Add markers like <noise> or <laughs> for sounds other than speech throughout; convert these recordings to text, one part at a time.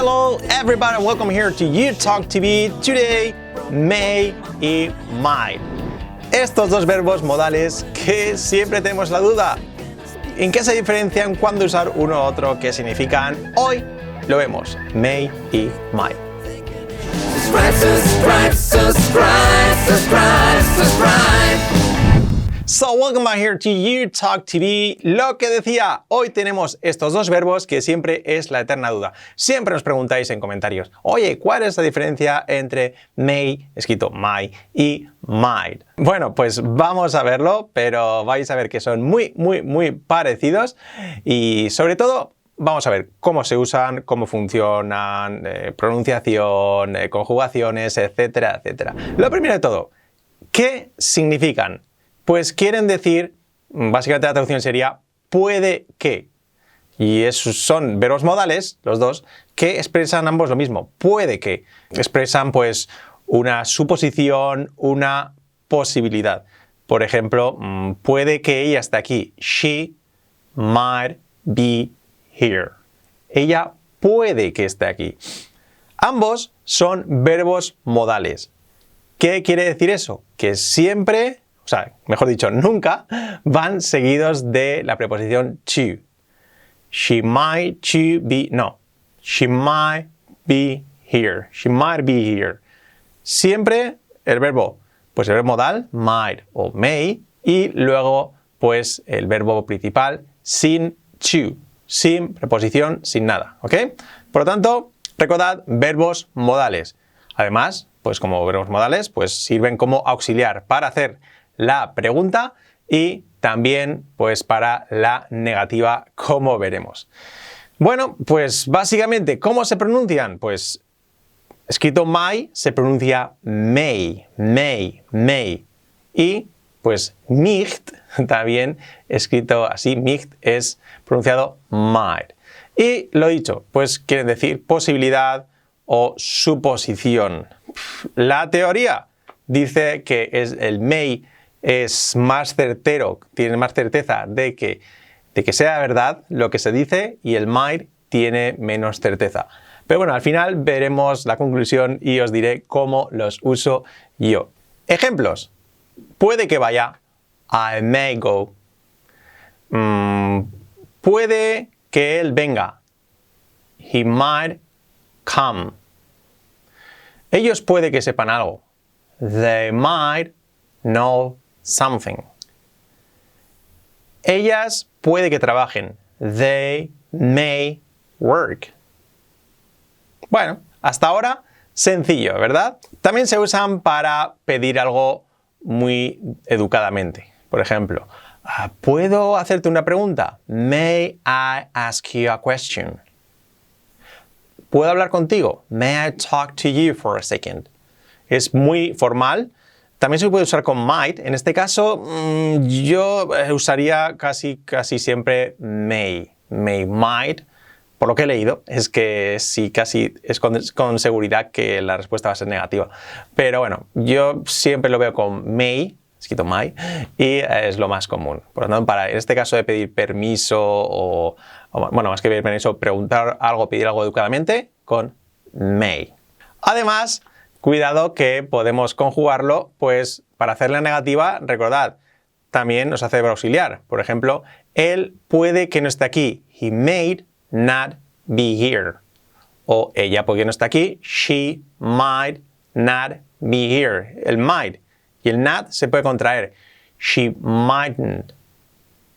Hello everybody and welcome here to You Talk TV. Today, may y might. Estos dos verbos modales que siempre tenemos la duda. ¿En qué se diferencian cuando usar uno u otro? ¿Qué significan? Hoy lo vemos. May y might. subscribe, subscribe, subscribe. So, welcome back here to You Talk TV. Lo que decía, hoy tenemos estos dos verbos que siempre es la eterna duda. Siempre nos preguntáis en comentarios, oye, ¿cuál es la diferencia entre may, escrito my, y might? Bueno, pues vamos a verlo, pero vais a ver que son muy, muy, muy parecidos y sobre todo vamos a ver cómo se usan, cómo funcionan, eh, pronunciación, eh, conjugaciones, etcétera, etcétera. Lo primero de todo, ¿qué significan? Pues quieren decir, básicamente la traducción sería puede que. Y esos son verbos modales, los dos, que expresan ambos lo mismo. Puede que. Expresan pues una suposición, una posibilidad. Por ejemplo, mm, puede que ella esté aquí. She might be here. Ella puede que esté aquí. Ambos son verbos modales. ¿Qué quiere decir eso? Que siempre o sea, mejor dicho, nunca van seguidos de la preposición to. She might to be, no. She might be here. She might be here. Siempre el verbo, pues el verbo modal, might o may, y luego, pues el verbo principal sin to, sin preposición, sin nada, ¿ok? Por lo tanto, recordad verbos modales. Además, pues como verbos modales, pues sirven como auxiliar para hacer la pregunta y también pues para la negativa, como veremos. Bueno, pues básicamente, ¿cómo se pronuncian? Pues escrito my se pronuncia may, may, may. Y pues nicht, <laughs> también escrito así, nicht es pronunciado might. Y lo dicho, pues quieren decir posibilidad o suposición. La teoría dice que es el may es más certero, tiene más certeza de que, de que sea verdad lo que se dice y el might tiene menos certeza. Pero bueno, al final veremos la conclusión y os diré cómo los uso yo. Ejemplos. Puede que vaya. I may go. Mm, puede que él venga. He might come. Ellos puede que sepan algo. They might know something. Ellas puede que trabajen. They may work. Bueno, hasta ahora sencillo, ¿verdad? También se usan para pedir algo muy educadamente. Por ejemplo, ah, ¿puedo hacerte una pregunta? May I ask you a question? ¿Puedo hablar contigo? May I talk to you for a second? Es muy formal, también se puede usar con might. En este caso, mm, yo eh, usaría casi, casi siempre may. May, might. Por lo que he leído, es que sí, casi es con, seguridad que la respuesta va a ser negativa. Pero bueno, yo siempre lo veo con may, escrito may, y es lo más común. Por lo tanto, para en este caso de pedir permiso o, o bueno, más que pedir permiso, preguntar algo, pedir algo educadamente, con may. Además, Cuidado que podemos conjugarlo, pues para hacer la negativa, recordad, también nos hace verbo auxiliar. Por ejemplo, él puede que no esté aquí. He may not be here. O ella puede que no esté aquí. She might not be here. El might y el not se puede contraer. She mightn't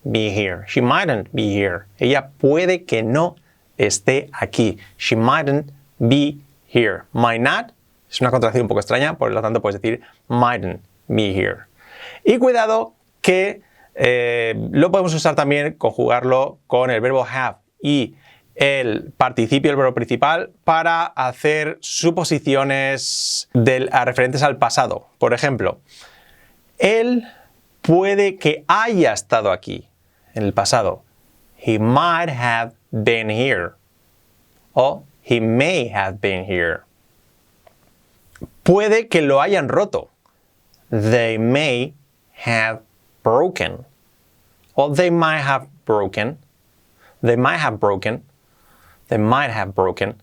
be here. She mightn't be here. Ella puede que no esté aquí. She mightn't be here. Might not es una contracción un poco extraña, por lo tanto puedes decir mightn't be here. Y cuidado que eh, lo podemos usar también, conjugarlo con el verbo have y el participio, el verbo principal, para hacer suposiciones referentes al pasado. Por ejemplo, él puede que haya estado aquí en el pasado. He might have been here. O he may have been here. Puede que lo hayan roto. They may have broken. Or they might have broken. They might have broken. They might have broken.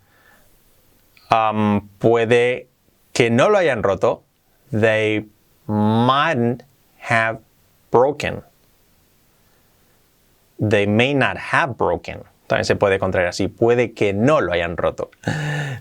um, puede que no lo hayan roto. They mightn't have broken. They may not have broken. También se puede contraer así. Puede que no lo hayan roto.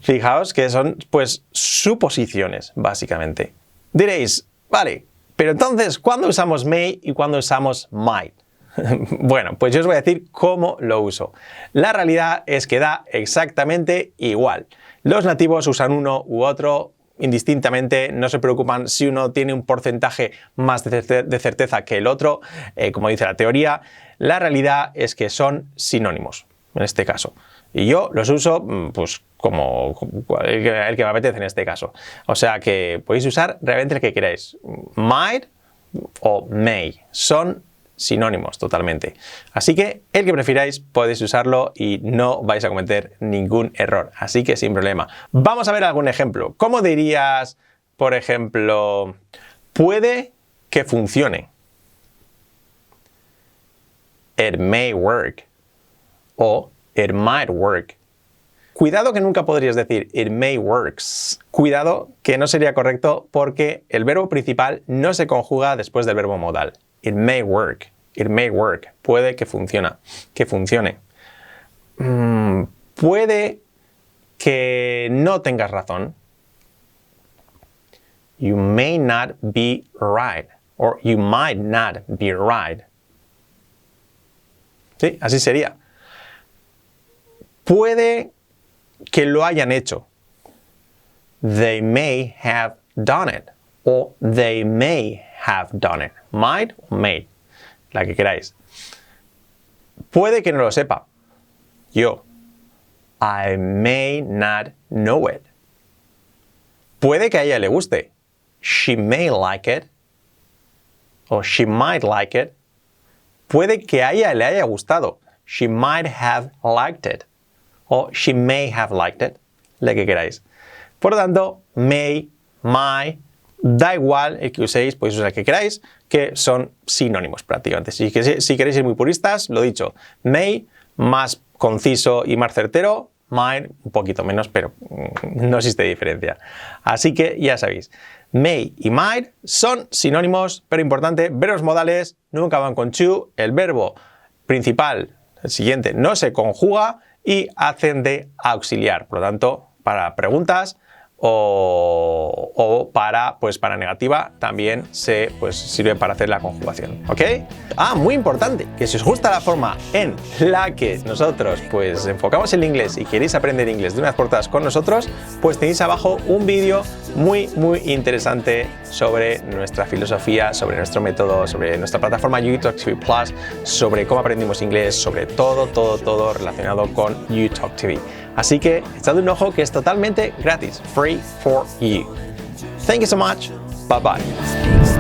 Fijaos que son, pues, suposiciones, básicamente. Diréis, vale, pero entonces, ¿cuándo usamos may y cuándo usamos might? <laughs> bueno, pues yo os voy a decir cómo lo uso. La realidad es que da exactamente igual. Los nativos usan uno u otro indistintamente, no se preocupan si uno tiene un porcentaje más de certeza que el otro, eh, como dice la teoría. La realidad es que son sinónimos, en este caso. Y yo los uso mm, pues como el que, me apetece en este caso. O sea que podéis usar realmente el que queráis. Might o may. Son sinónimos totalmente. Así que el que prefiráis podéis usarlo y no vais a cometer ningún error. Así que sin problema. Vamos a ver algún ejemplo. ¿Cómo dirías, por ejemplo, puede que funcione? It may work. O it might work. Cuidado que nunca podrías decir it may works. Cuidado que no sería correcto porque el verbo principal no se conjuga después del verbo modal. It may work. It may work. Puede que funcione. Que funcione. Mm, puede que no tengas razón. You may not be right. Or you might not be right. Sí, así sería. Puede que lo hayan hecho. They may have done it. O they may have done it. Might o may. La que queráis. Puede que no lo sepa. Yo. I may not know it. Puede que a ella le guste. She may like it. O she might like it. Puede que a ella le haya gustado. She might have liked it o she may have liked it, la que queráis. Por lo tanto, may, my, da igual el que uséis, podéis usar el que queráis, que son sinónimos prácticamente. Si, queréis ser muy puristas, lo dicho, may, más conciso y más certero, might, un poquito menos, pero mm, no existe diferencia. Así que ya sabéis, may y might son sinónimos, pero importante, verbos modales nunca van con to, el verbo principal, el siguiente, no se conjuga y hacen de auxiliar. Por lo tanto, para preguntas o, para, pues para negativa también se pues, sirve para hacer la conjugación. ¿Ok? Ah, muy importante, que si os gusta la forma en la que nosotros pues enfocamos el inglés y queréis aprender inglés de unas portadas con nosotros, pues tenéis abajo un vídeo muy, muy interesante sobre nuestra filosofía, sobre nuestro método, sobre nuestra plataforma YouTube Plus, sobre cómo aprendimos inglés, sobre todo, todo, todo relacionado con YouTube. Así que echad un ojo que es totalmente gratis, free for you. Thank you so much. Bye bye.